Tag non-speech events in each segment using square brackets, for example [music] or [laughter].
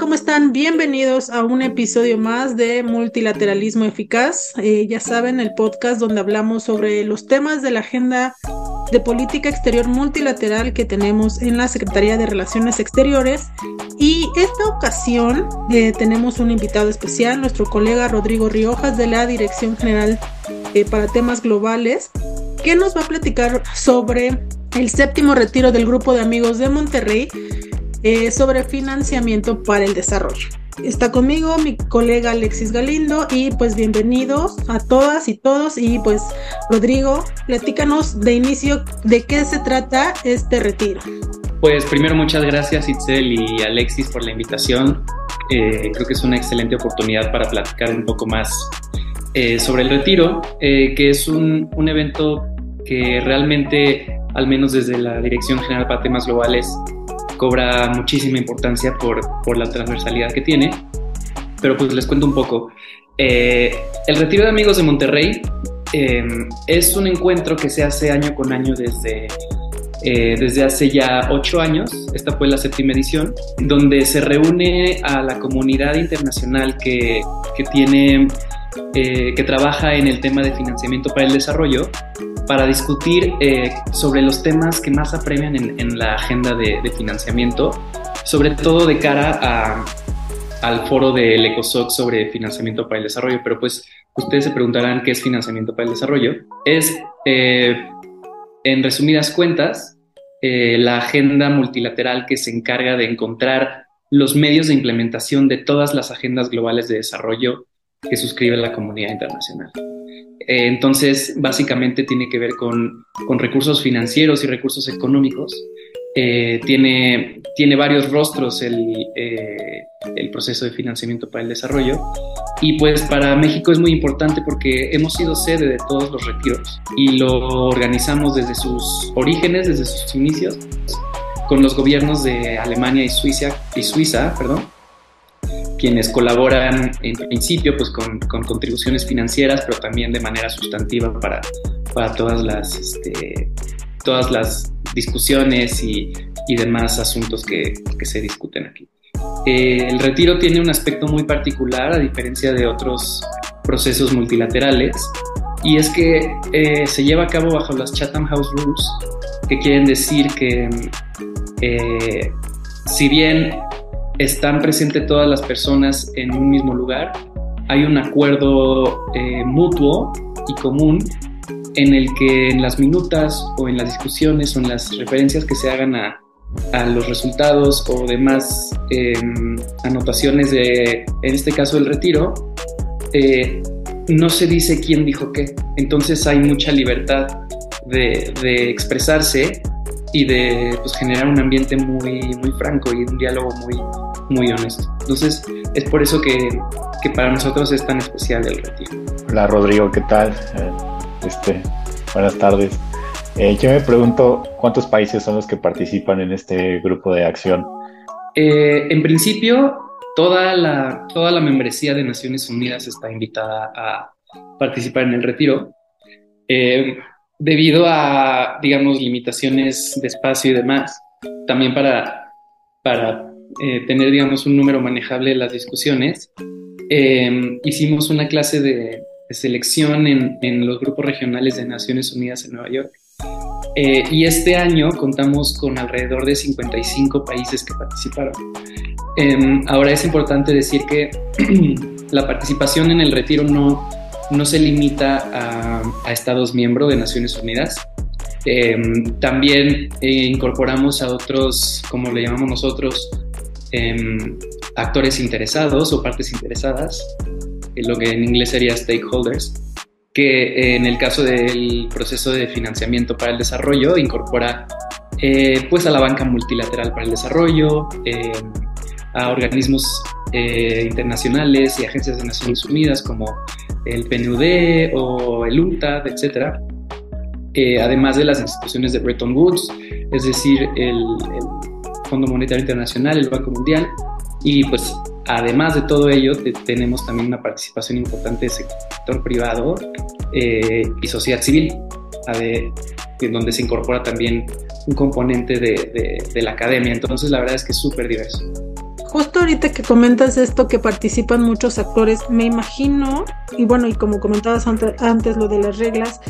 ¿Cómo están? Bienvenidos a un episodio más de Multilateralismo Eficaz. Eh, ya saben, el podcast donde hablamos sobre los temas de la agenda de política exterior multilateral que tenemos en la Secretaría de Relaciones Exteriores. Y esta ocasión eh, tenemos un invitado especial, nuestro colega Rodrigo Riojas de la Dirección General eh, para Temas Globales, que nos va a platicar sobre el séptimo retiro del Grupo de Amigos de Monterrey eh, sobre financiamiento para el desarrollo. Está conmigo mi colega Alexis Galindo y pues bienvenidos a todas y todos y pues Rodrigo, platícanos de inicio de qué se trata este retiro. Pues primero muchas gracias Itzel y Alexis por la invitación. Eh, creo que es una excelente oportunidad para platicar un poco más eh, sobre el retiro, que es un, un evento que realmente, al menos desde la Dirección General para Temas Globales, cobra muchísima importancia por, por la transversalidad que tiene. Pero pues les cuento un poco. Eh, el Retiro de Amigos de Monterrey eh, es un encuentro que se hace año con año desde, eh, desde hace ya ocho años. Esta fue la séptima edición, donde se reúne a la comunidad internacional que, que tiene, que trabaja en el tema de financiamiento para el desarrollo para discutir eh, sobre los temas que más apremian en, la agenda de, financiamiento, sobre todo de cara al foro del ECOSOC sobre financiamiento para el desarrollo. Pero pues ustedes se preguntarán qué es financiamiento para el desarrollo. Es, eh, en resumidas cuentas, eh, la agenda multilateral que se encarga de encontrar los medios de implementación de todas las agendas globales de desarrollo que suscribe la comunidad internacional. Eh, entonces, básicamente tiene que ver con, recursos financieros y recursos económicos. Eh, tiene, tiene varios rostros el, eh, el proceso de financiamiento para el desarrollo. Y pues para México es muy importante porque hemos sido sede de todos los retiros y lo organizamos desde sus orígenes, desde sus inicios, con los gobiernos de Alemania y Suiza, y Suiza perdón, quienes colaboran en principio pues con, con, contribuciones financieras, pero también de manera sustantiva para, para todas, las, este, todas las discusiones y, y demás asuntos que, que, se discuten aquí. Eh, el retiro tiene un aspecto muy particular a diferencia de otros procesos multilaterales y es que eh, se lleva a cabo bajo las Chatham House Rules, que quieren decir que eh, si bien están presentes todas las personas en un mismo lugar, hay un acuerdo eh, mutuo y común en el que en las minutas o en las discusiones o en las referencias que se hagan a, los resultados o demás em, anotaciones de, en este caso, el retiro, eh, no se dice quién dijo qué. Entonces hay mucha libertad de, de expresarse y de pues, generar un ambiente muy, muy franco y un diálogo muy, muy honesto. Entonces, es por eso que, que para nosotros es tan especial el retiro. Hola Rodrigo, ¿qué tal? Eh, este, buenas tardes. Eh, yo me pregunto, ¿cuántos países son los que participan en este grupo de acción? Eh, en principio, toda la, toda la membresía de Naciones Unidas está invitada a participar en el retiro. Debido a, digamos, limitaciones de espacio y demás, también para, para eh, tener, digamos, un número manejable de las discusiones, em, hicimos una clase de, selección en, en, los grupos regionales de Naciones Unidas en Nueva York. Eh, y este año contamos con alrededor de 55 países que participaron. Em, ahora es importante decir que [clears throat] la participación en el retiro no, no se limita a, Estados miembros de Naciones Unidas, em, también eh, incorporamos a otros, como le llamamos nosotros, Em, actores interesados o partes interesadas, lo que en inglés sería stakeholders, que en el caso del proceso de financiamiento para el desarrollo incorpora eh, pues a la banca multilateral para el desarrollo, em, a organismos eh, internacionales y agencias de Naciones Unidas como el PNUD o el UNTAD, etcétera, eh, además de las instituciones de Bretton Woods, es decir, el, Fondo Monetario Internacional, el Banco Mundial, y pues además de todo ello tenemos también una participación importante del sector privado eh, y sociedad civil, en donde se incorpora también un componente de, de la academia, entonces la verdad es que es súper diverso. Justo ahorita que comentas esto, que participan muchos actores, me imagino, y bueno, y como comentabas antes, lo de las reglas,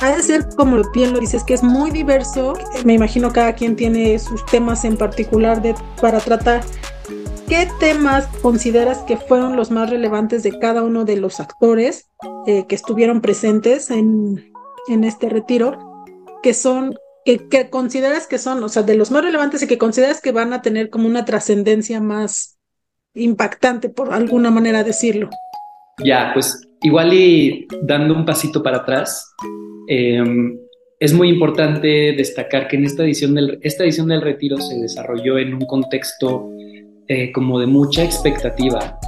ha de ser como bien lo dices, que es muy diverso. Me imagino cada quien tiene sus temas en particular de, para tratar. ¿Qué temas consideras que fueron los más relevantes de cada uno de los actores eh, que estuvieron presentes en, en este retiro? Que son que, consideras que son, o sea, de los más relevantes y que consideras que van a tener como una trascendencia más impactante, por alguna manera decirlo. Ya, pues igual y dando un pasito para atrás, em, es muy importante destacar que en esta edición del, esta edición del retiro se desarrolló en un contexto eh, como de mucha expectativa,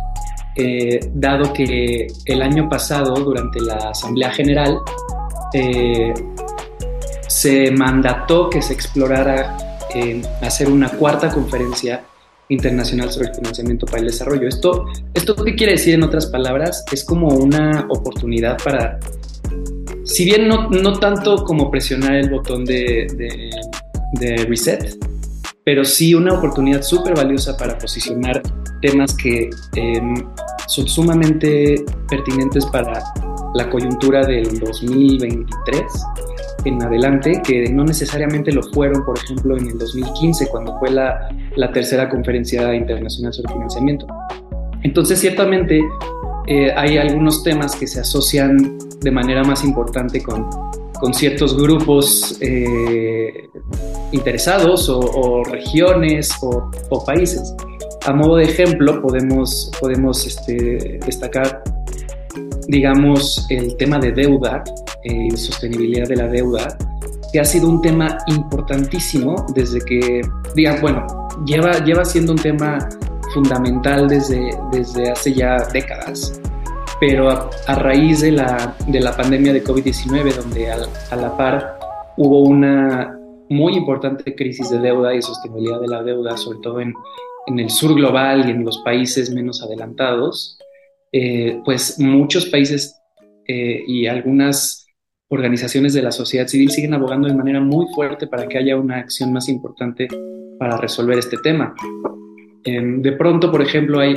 eh, dado que el año pasado, durante la Asamblea General, eh, se mandató que se explorara eh, hacer una cuarta conferencia internacional sobre el financiamiento para el desarrollo. Esto, ¿Esto qué quiere decir en otras palabras? Es como una oportunidad para, si bien no, no tanto como presionar el botón de, reset, pero sí una oportunidad súper valiosa para posicionar temas que em, son sumamente pertinentes para la coyuntura del 2023 en adelante, que no necesariamente lo fueron, por ejemplo, en el 2015, cuando fue la, la tercera conferencia internacional sobre financiamiento. Entonces, ciertamente, eh, hay algunos temas que se asocian de manera más importante con, con ciertos grupos eh, interesados o, regiones o, o, países. A modo de ejemplo, podemos, podemos este, destacar, digamos, el tema de deuda, eh, sostenibilidad de la deuda, que ha sido un tema importantísimo desde que, digan, bueno, lleva, lleva siendo un tema fundamental desde, desde hace ya décadas, pero a, raíz de la, de la pandemia de COVID-19, donde a la par hubo una muy importante crisis de deuda y sostenibilidad de la deuda, sobre todo en, en el sur global y en los países menos adelantados, eh, pues muchos países eh, y algunas organizaciones de la sociedad civil siguen abogando de manera muy fuerte para que haya una acción más importante para resolver este tema. Em, de pronto, por ejemplo, hay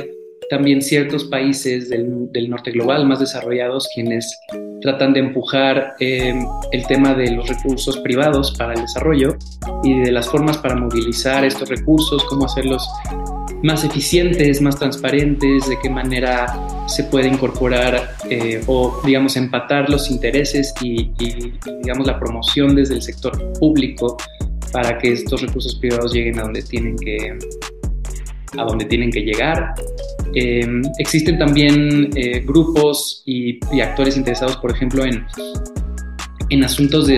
también ciertos países del, norte global más desarrollados quienes tratan de empujar em, el tema de los recursos privados para el desarrollo y de las formas para movilizar estos recursos, cómo hacerlos más eficientes, más transparentes, de qué manera se puede incorporar eh, o, digamos, empatar los intereses y, digamos, la promoción desde el sector público para que estos recursos privados lleguen a donde tienen que, a donde tienen que llegar. Em, existen también eh, grupos y, actores interesados, por ejemplo, en, en asuntos de,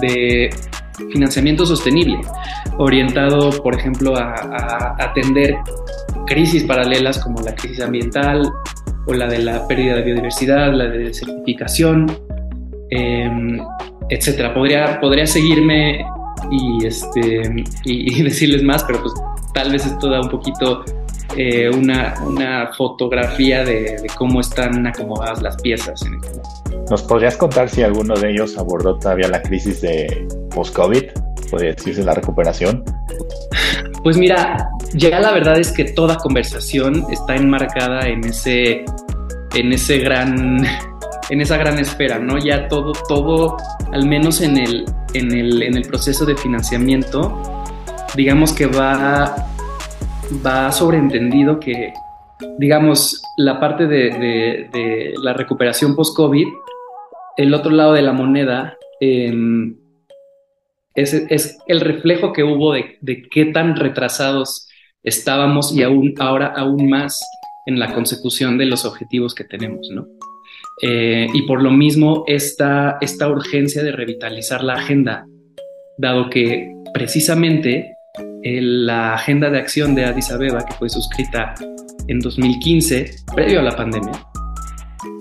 de financiamiento sostenible, orientado, por ejemplo, a, atender crisis paralelas como la crisis ambiental o la de la pérdida de biodiversidad, la de desertificación, eh, etcétera. Podría, podría seguirme y, este, y, [laughs] decirles más, pero pues tal vez esto da un poquito eh, una, una, fotografía de, de, cómo están acomodadas las piezas este ¿Nos podrías contar si alguno de ellos abordó todavía la crisis de post-COVID? ¿Podría decirse la recuperación? Pues mira, ya la verdad es que toda conversación está enmarcada en ese, en ese gran, en esa gran espera, ¿no? Ya todo, todo, al menos en el, en el, en el proceso de financiamiento, digamos que va, va sobreentendido que, digamos, la parte de, la recuperación post-COVID el otro lado de la moneda em, es, el reflejo que hubo de, qué tan retrasados estábamos y ahora aún más en la consecución de los objetivos que tenemos, ¿no? Eh, y por lo mismo esta, urgencia de revitalizar la agenda, dado que precisamente la agenda de acción de Addis Abeba, que fue suscrita en 2015, previo a la pandemia,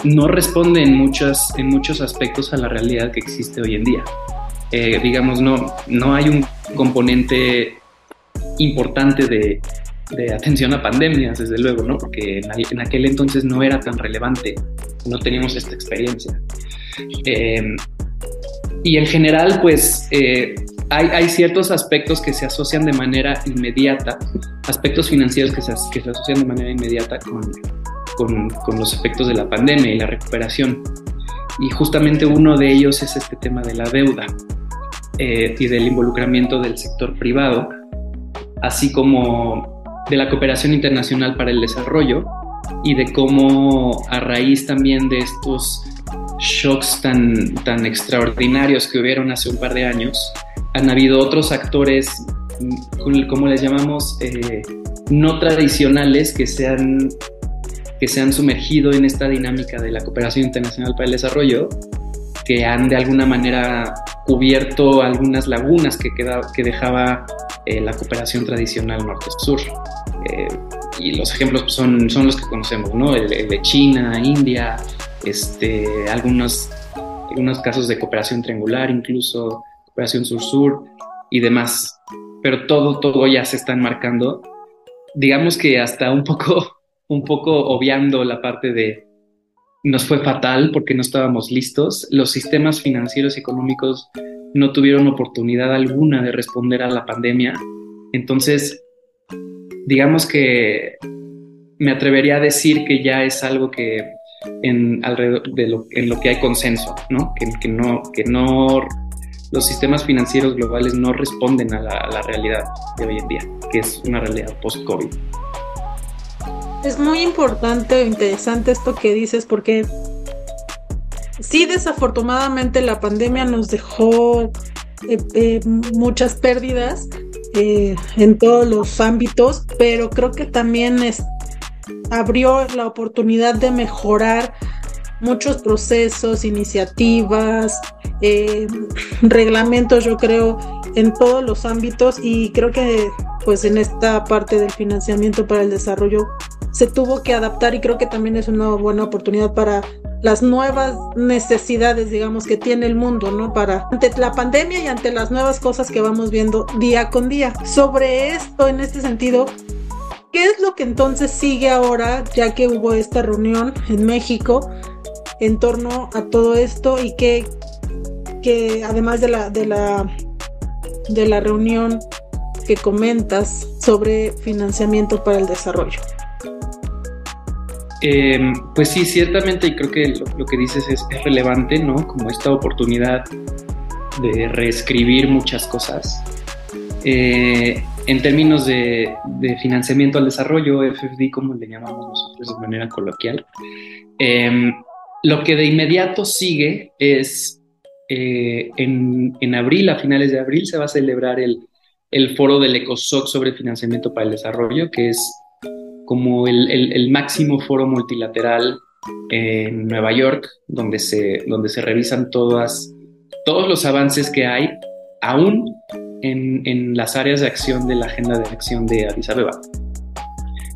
no responde en, en muchos aspectos a la realidad que existe hoy en día. Eh, digamos, no, no hay un componente importante de, atención a pandemias, desde luego, ¿no? Porque en, aquel entonces no era tan relevante, no teníamos esta experiencia. Eh, y en general, pues eh, hay, hay, ciertos aspectos que se asocian de manera inmediata, aspectos financieros que se, que se asocian de manera inmediata con, con, con, los efectos de la pandemia y la recuperación. Y justamente uno de ellos es este tema de la deuda eh, y del involucramiento del sector privado, así como de la cooperación internacional para el desarrollo y de cómo a raíz también de estos shocks tan, tan extraordinarios que hubieron hace un par de años, han habido otros actores, como les llamamos, eh, no tradicionales que se, han, que se han sumergido en esta dinámica de la cooperación internacional para el desarrollo, que han de alguna manera cubierto algunas lagunas que, que dejaba eh, la cooperación tradicional norte-sur. Eh, y los ejemplos son, son los que conocemos, ¿no? El, el de China, India, este, algunos, algunos casos de cooperación triangular, incluso cooperación sur-sur y demás. Pero todo, todo ya se está enmarcando. Digamos que hasta un poco, [laughs] un poco obviando la parte de nos fue fatal porque no estábamos listos. Los sistemas financieros y económicos no tuvieron oportunidad alguna de responder a la pandemia. Entonces, digamos que me atrevería a decir que ya es algo que en alrededor de lo, en lo que hay consenso, ¿no? Que, no, que no los sistemas financieros globales no responden a la realidad de hoy en día, que es una realidad post-COVID. Es muy importante e interesante esto que dices porque sí desafortunadamente la pandemia nos dejó eh, eh, muchas pérdidas eh, en todos los ámbitos, pero creo que también es, abrió la oportunidad de mejorar muchos procesos, iniciativas, reglamentos, yo creo, en todos los ámbitos y creo que pues en esta parte del financiamiento para el desarrollo se tuvo que adaptar y creo que también es una buena oportunidad para las nuevas necesidades, digamos, que tiene el mundo, ¿no? Para ante la pandemia y ante las nuevas cosas que vamos viendo día con día. Sobre esto, en este sentido, ¿Qué es lo que entonces sigue ahora, ya que hubo esta reunión en México en torno a todo esto y que, que además de la, de, la, de la reunión que comentas sobre financiamiento para el desarrollo? Eh, pues sí, ciertamente, y creo que lo, que dices es, relevante, ¿no? Como esta oportunidad de reescribir muchas cosas. Eh, en términos de, financiamiento al desarrollo, FFD, como le llamamos nosotros de manera coloquial, eh, lo que de inmediato sigue es eh, en, en, abril, a finales de abril, se va a celebrar el, el foro del ECOSOC sobre financiamiento para el desarrollo, que es como el, máximo foro multilateral en Nueva York, donde se, donde se revisan todas, todos los avances que hay, aún en, en, las áreas de acción de la agenda de acción de Addis Abeba.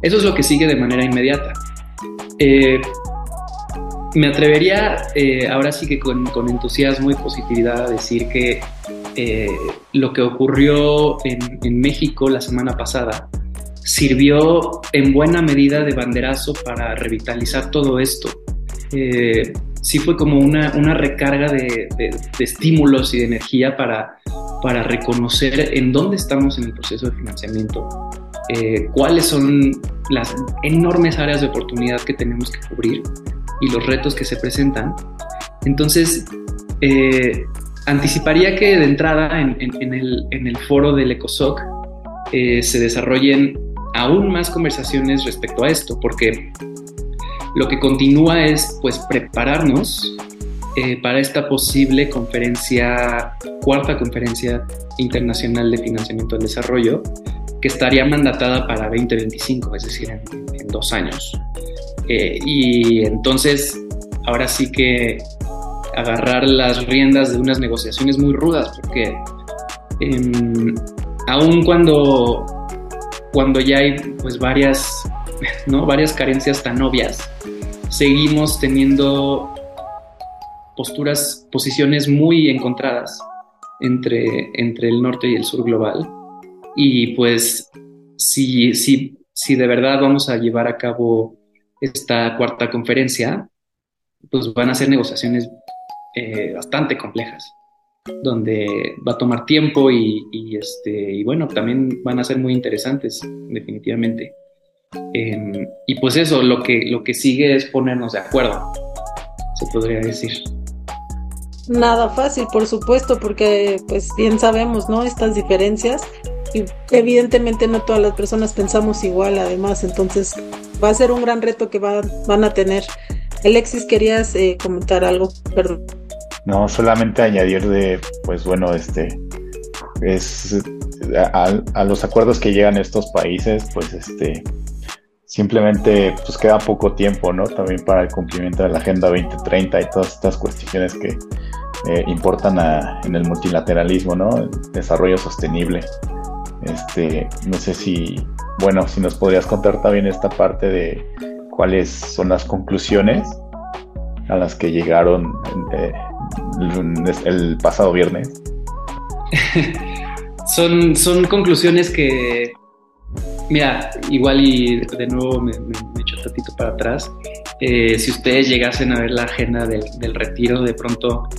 Eso es lo que sigue de manera inmediata. Eh, me atrevería eh, ahora sí que con, con, entusiasmo y positividad a decir que eh, lo que ocurrió en, en, México la semana pasada sirvió en buena medida de banderazo para revitalizar todo esto. Eh, sí fue como una, una recarga de, de, de, estímulos y de energía para, para reconocer en dónde estamos en el proceso de financiamiento, eh, cuáles son las enormes áreas de oportunidad que tenemos que cubrir y los retos que se presentan. Entonces, eh, anticiparía que de entrada en, en, en, el, en el, foro del ECOSOC eh, se desarrollen aún más conversaciones respecto a esto, porque lo que continúa es pues prepararnos eh, para esta posible conferencia, cuarta conferencia internacional de financiamiento del desarrollo, que estaría mandatada para 2025, es decir, en, en dos años. Eh, y entonces, ahora sí que agarrar las riendas de unas negociaciones muy rudas, porque eh, aun cuando, cuando ya hay pues varias, [laughs] ¿no? varias carencias tan obvias, seguimos teniendo posturas, posiciones muy encontradas entre, entre el norte y el sur global. Y pues si, si, si de verdad vamos a llevar a cabo esta cuarta conferencia, pues van a ser negociaciones eh, bastante complejas, donde va a tomar tiempo y, este, y bueno, también van a ser muy interesantes, definitivamente. Em, y pues eso, lo que, lo que sigue es ponernos de acuerdo, se podría decir. Nada fácil, por supuesto, porque pues bien sabemos, ¿no? Estas diferencias y evidentemente no todas las personas pensamos igual, además, entonces va a ser un gran reto que van a tener. Alexis, querías eh, comentar algo, perdón. No, solamente añadir de, pues bueno, este, es a, a, los acuerdos que llegan estos países, pues este, simplemente pues queda poco tiempo, ¿no? También para el cumplimiento de la Agenda 2030 y todas estas cuestiones que eh, importan en el multilateralismo, ¿no? El desarrollo sostenible. Este, no sé si, bueno, si nos podrías contar también esta parte de cuáles son las conclusiones a las que llegaron eh, el, pasado viernes. [laughs] son, son conclusiones que Mira, igual y de nuevo me, echo tatito para atrás. Eh, si ustedes llegasen a ver la agenda del, retiro, de pronto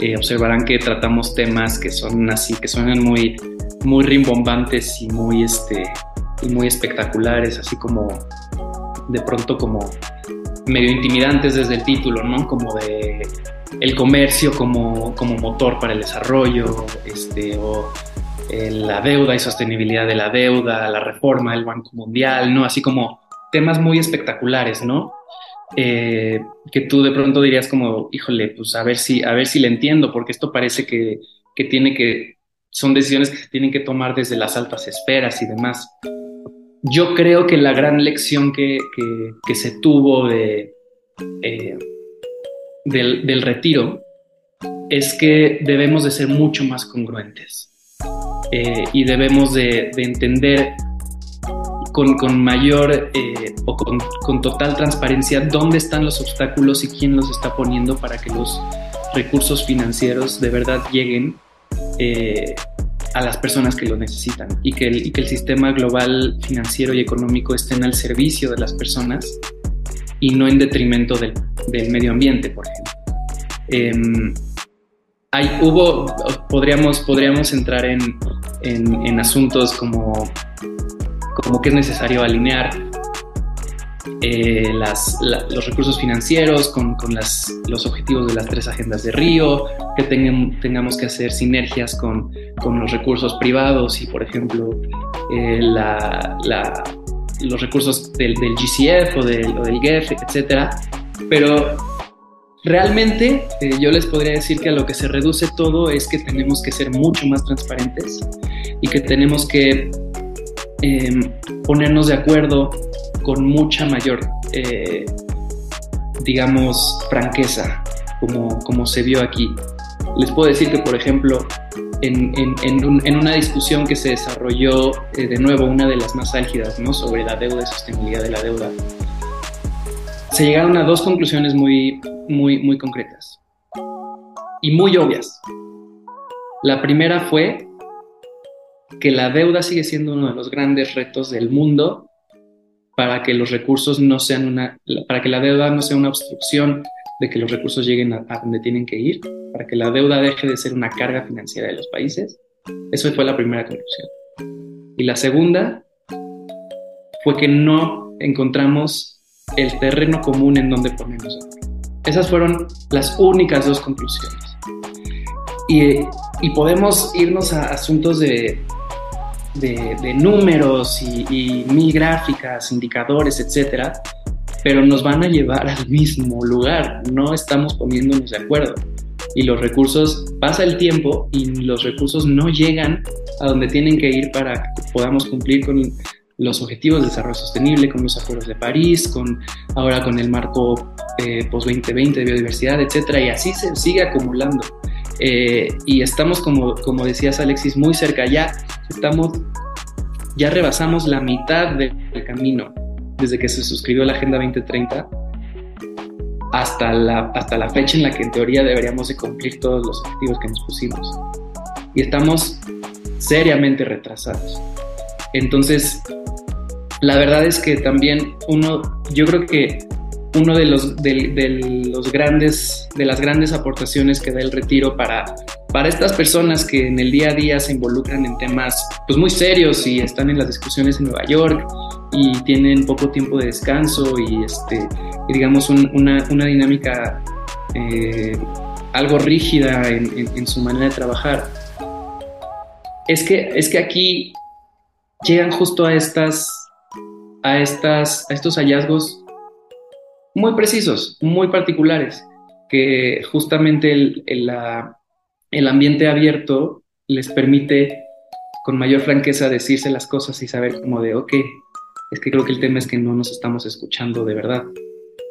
eh, observarán que tratamos temas que son así, que suenan muy, muy rimbombantes y muy, este, y muy espectaculares, así como de pronto como medio intimidantes desde el título, ¿no? Como de el comercio como, como motor para el desarrollo, este, o eh, la deuda y sostenibilidad de la deuda, la reforma del Banco Mundial, ¿no? Así como temas muy espectaculares, ¿no? Eh, que tú de pronto dirías como, híjole, pues a ver si, a ver si le entiendo, porque esto parece que, que tiene que, son decisiones que se tienen que tomar desde las altas esferas y demás. Yo creo que la gran lección que, que, se tuvo de, eh, del, del retiro es que debemos de ser mucho más congruentes. Eh, y debemos de, entender con, mayor eh, o con, total transparencia dónde están los obstáculos y quién los está poniendo para que los recursos financieros de verdad lleguen eh, a las personas que lo necesitan y que, el, que el sistema global financiero y económico estén al servicio de las personas y no en detrimento del, del medio ambiente, por ejemplo. Em, hay, hubo, podríamos, podríamos entrar en, en, asuntos como, como que es necesario alinear eh, las, los recursos financieros con, con las, los objetivos de las tres agendas de Río, que tengamos que hacer sinergias con, con, los recursos privados y, por ejemplo, eh, la, la, los recursos del, del GCF o del, o del GEF, etc. Pero Realmente eh, yo les podría decir que a lo que se reduce todo es que tenemos que ser mucho más transparentes y que tenemos que em, ponernos de acuerdo con mucha mayor, eh, digamos, franqueza, como, como se vio aquí. Les puedo decir que, por ejemplo, en, en, una discusión que se desarrolló, eh, de nuevo, una de las más álgidas, ¿no? sobre la deuda y sostenibilidad de la deuda, se llegaron a dos conclusiones muy, muy, muy concretas y muy obvias. La primera fue que la deuda sigue siendo uno de los grandes retos del mundo para que los recursos no sean una, para que la deuda no sea una obstrucción de que los recursos lleguen a, donde tienen que ir, para que la deuda deje de ser una carga financiera de los países. Eso fue la primera conclusión. Y la segunda fue que no encontramos el terreno común en donde ponernos Esas fueron las únicas dos conclusiones. Y, y podemos irnos a asuntos de, de, números y, mil gráficas, indicadores, etcétera, pero nos van a llevar al mismo lugar. No estamos poniéndonos de acuerdo. Y los recursos, pasa el tiempo y los recursos no llegan a donde tienen que ir para que podamos cumplir con los objetivos de desarrollo sostenible, con los acuerdos de París, con ahora con el marco eh, post 2020 de biodiversidad, etcétera, y así se sigue acumulando. eh, y estamos, como, como decías Alexis, muy cerca, ya estamos, ya rebasamos la mitad del camino desde que se suscribió la Agenda 2030 hasta la, hasta la fecha en la que en teoría deberíamos de cumplir todos los objetivos que nos pusimos. Y estamos seriamente retrasados. Entonces, la verdad es que también uno, yo creo que uno de los, de, los grandes, de las grandes aportaciones que da el retiro para, para estas personas que en el día a día se involucran en temas pues muy serios y están en las discusiones en Nueva York y tienen poco tiempo de descanso y este digamos una, dinámica eh, algo rígida en, en, su manera de trabajar. Es que es que aquí llegan justo a estas a estas a estos hallazgos muy precisos, muy particulares, que justamente el, el, ambiente abierto les permite con mayor franqueza decirse las cosas y saber como de, ok, es que creo que el tema es que no nos estamos escuchando de verdad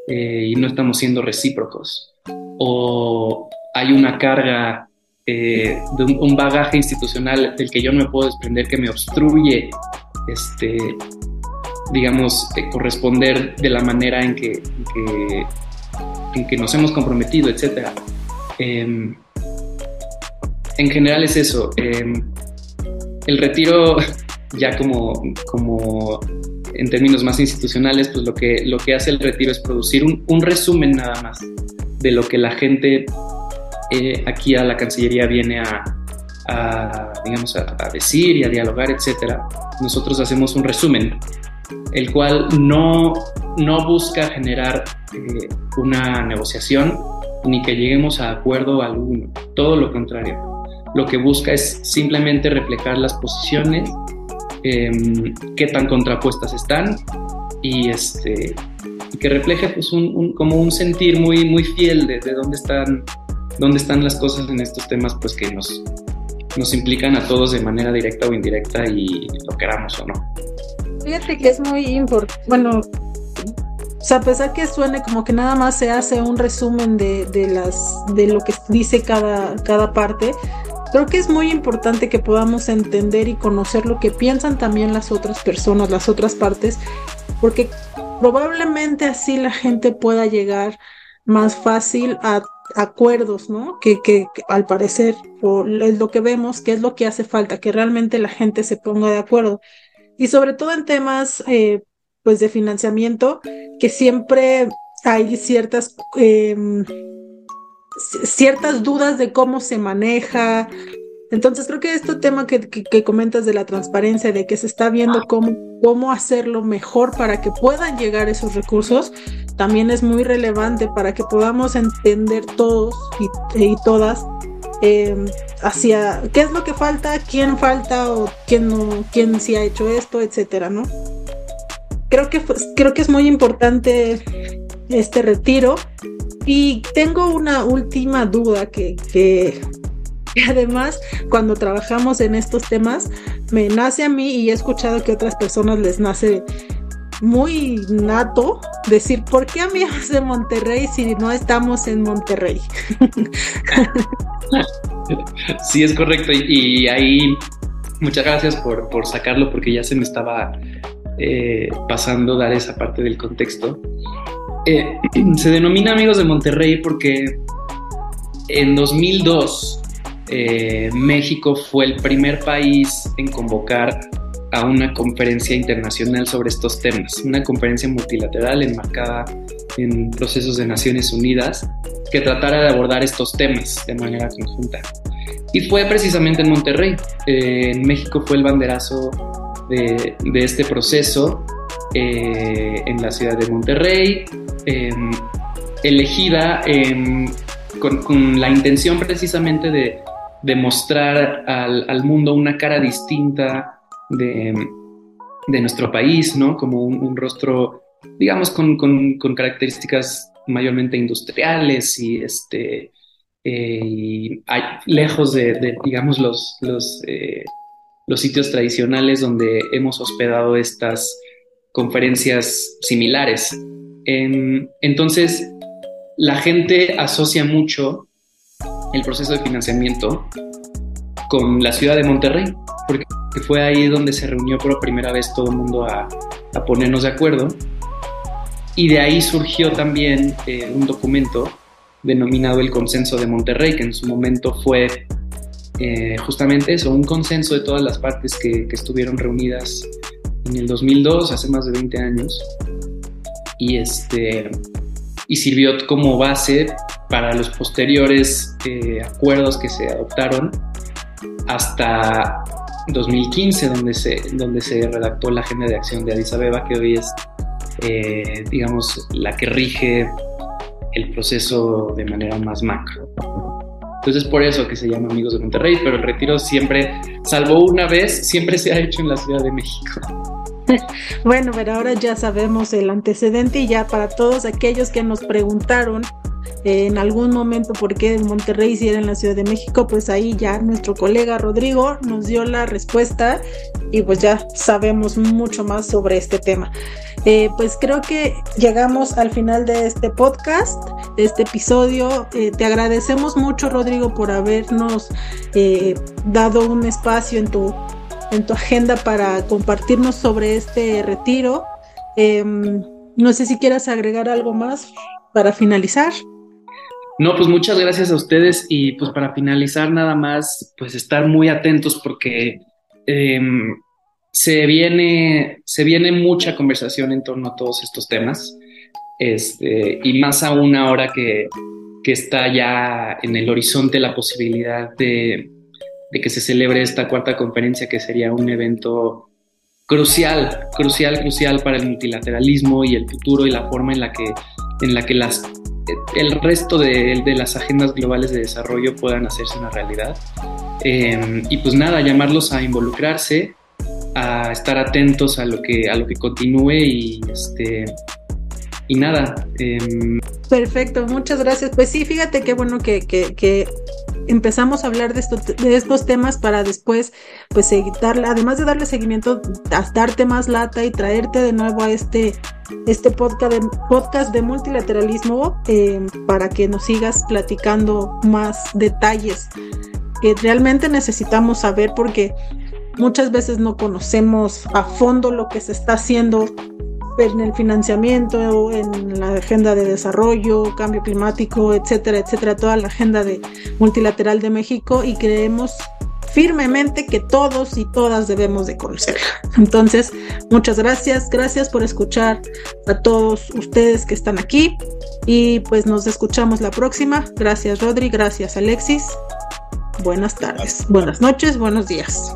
eh, y no estamos siendo recíprocos. O hay una carga eh, de un, bagaje institucional del que yo no me puedo desprender que me obstruye este, digamos, eh, corresponder de la manera en que, en que, nos hemos comprometido, etc. Em, en general es eso. Em, el retiro, [laughs] ya como, como en términos más institucionales, pues lo que, lo que hace el retiro es producir un, resumen nada más de lo que la gente eh, aquí a la Cancillería viene a, digamos, a, decir y a dialogar, etc. Nosotros hacemos un resumen el cual no, no busca generar eh, una negociación ni que lleguemos a acuerdo alguno, todo lo contrario. Lo que busca es simplemente reflejar las posiciones, em, qué tan contrapuestas están y este que refleje pues, un, como un sentir muy, muy fiel de, dónde, están, dónde están las cosas en estos temas pues, que nos, nos implican a todos de manera directa o indirecta y lo queramos o no. Fíjate que es muy importante, bueno, o sea, a pesar que suene como que nada más se hace un resumen de, de, las, de lo que dice cada, cada parte, creo que es muy importante que podamos entender y conocer lo que piensan también las otras personas, las otras partes, porque probablemente así la gente pueda llegar más fácil a acuerdos, ¿no? Que, que, al parecer, es lo que vemos, que es lo que hace falta, que realmente la gente se ponga de acuerdo y sobre todo en temas eh, pues de financiamiento, que siempre hay ciertas, em, ciertas dudas de cómo se maneja. Entonces creo que este tema que, que, comentas de la transparencia, de que se está viendo cómo, cómo hacerlo mejor para que puedan llegar esos recursos, también es muy relevante para que podamos entender todos y, y todas Em, hacia qué es lo que falta, quién falta o quién no, quién sí ha hecho esto, etcétera, ¿no? Creo que, creo que es muy importante este retiro. Y tengo una última duda que, que, además cuando trabajamos en estos temas me nace a mí y he escuchado que a otras personas les nace muy nato decir, ¿por qué amigos de Monterrey si no estamos en Monterrey? [laughs] Sí, es correcto. Y, ahí, muchas gracias por, sacarlo porque ya se me estaba eh, pasando dar esa parte del contexto. Eh, [clears throat] se denomina Amigos de Monterrey porque en 2002 eh, México fue el primer país en convocar a una conferencia internacional sobre estos temas, una conferencia multilateral enmarcada en procesos de Naciones Unidas que tratara de abordar estos temas de manera conjunta. Y fue precisamente en Monterrey. Eh, en México fue el banderazo de, este proceso eh, en la ciudad de Monterrey, em, elegida em, con, la intención precisamente de, de mostrar al, mundo una cara distinta de, nuestro país, ¿no? Como un, rostro, digamos, con, con características mayormente industriales y este eh, hay, lejos de, digamos los los, eh, los sitios tradicionales donde hemos hospedado estas conferencias similares entonces la gente asocia mucho el proceso de financiamiento con la ciudad de Monterrey, porque fue ahí donde se reunió por primera vez todo el mundo a, ponernos de acuerdo. Y de ahí surgió también eh, un documento denominado el Consenso de Monterrey, que en su momento fue eh, justamente eso, un consenso de todas las partes que, estuvieron reunidas en el 2002, hace más de 20 años, y, este, y sirvió como base para los posteriores eh, acuerdos que se adoptaron hasta 2015, donde se, donde se redactó la Agenda de Acción de Addis Abeba, que hoy es, eh, digamos, la que rige el proceso de manera más macro. Entonces es por eso que se llama Amigos de Monterrey, pero el retiro siempre, salvo una vez, siempre se ha hecho en la Ciudad de México. [laughs] Bueno, pero ahora ya sabemos el antecedente y ya para todos aquellos que nos preguntaron en algún momento por qué Monterrey si era en la Ciudad de México, pues ahí ya nuestro colega Rodrigo nos dio la respuesta y pues ya sabemos mucho más sobre este tema. Eh, pues creo que llegamos al final de este podcast, de este episodio. Eh, te agradecemos mucho Rodrigo por habernos eh, dado un espacio en tu, en tu agenda para compartirnos sobre este retiro. Em, no sé si quieras agregar algo más para finalizar. No, pues muchas gracias a ustedes y pues para finalizar nada más, pues estar muy atentos porque em, se, viene, se viene mucha conversación en torno a todos estos temas este, y más aún ahora que, que está ya en el horizonte la posibilidad de, de que se celebre esta cuarta conferencia que sería un evento crucial, crucial, crucial para el multilateralismo y el futuro y la forma en la que, en la que las el resto de, las agendas globales de desarrollo puedan hacerse una realidad. Em, y pues nada, llamarlos a involucrarse, a estar atentos a lo que, a lo que continúe y, este, y nada. Em, Perfecto, muchas gracias. Pues sí, fíjate qué bueno que, que, empezamos a hablar de, estos temas para después, pues, darle, además de darle seguimiento, darte más lata y traerte de nuevo a este, este podcast, de, podcast de multilateralismo eh, para que nos sigas platicando más detalles que realmente necesitamos saber porque muchas veces no conocemos a fondo lo que se está haciendo en el financiamiento, en la agenda de desarrollo, cambio climático, etcétera, etcétera, toda la agenda de multilateral de México y creemos firmemente que todos y todas debemos de conocerla. Entonces, muchas gracias, gracias por escuchar a todos ustedes que están aquí y pues nos escuchamos la próxima. Gracias Rodri, gracias Alexis. Buenas tardes, buenas noches, buenos días.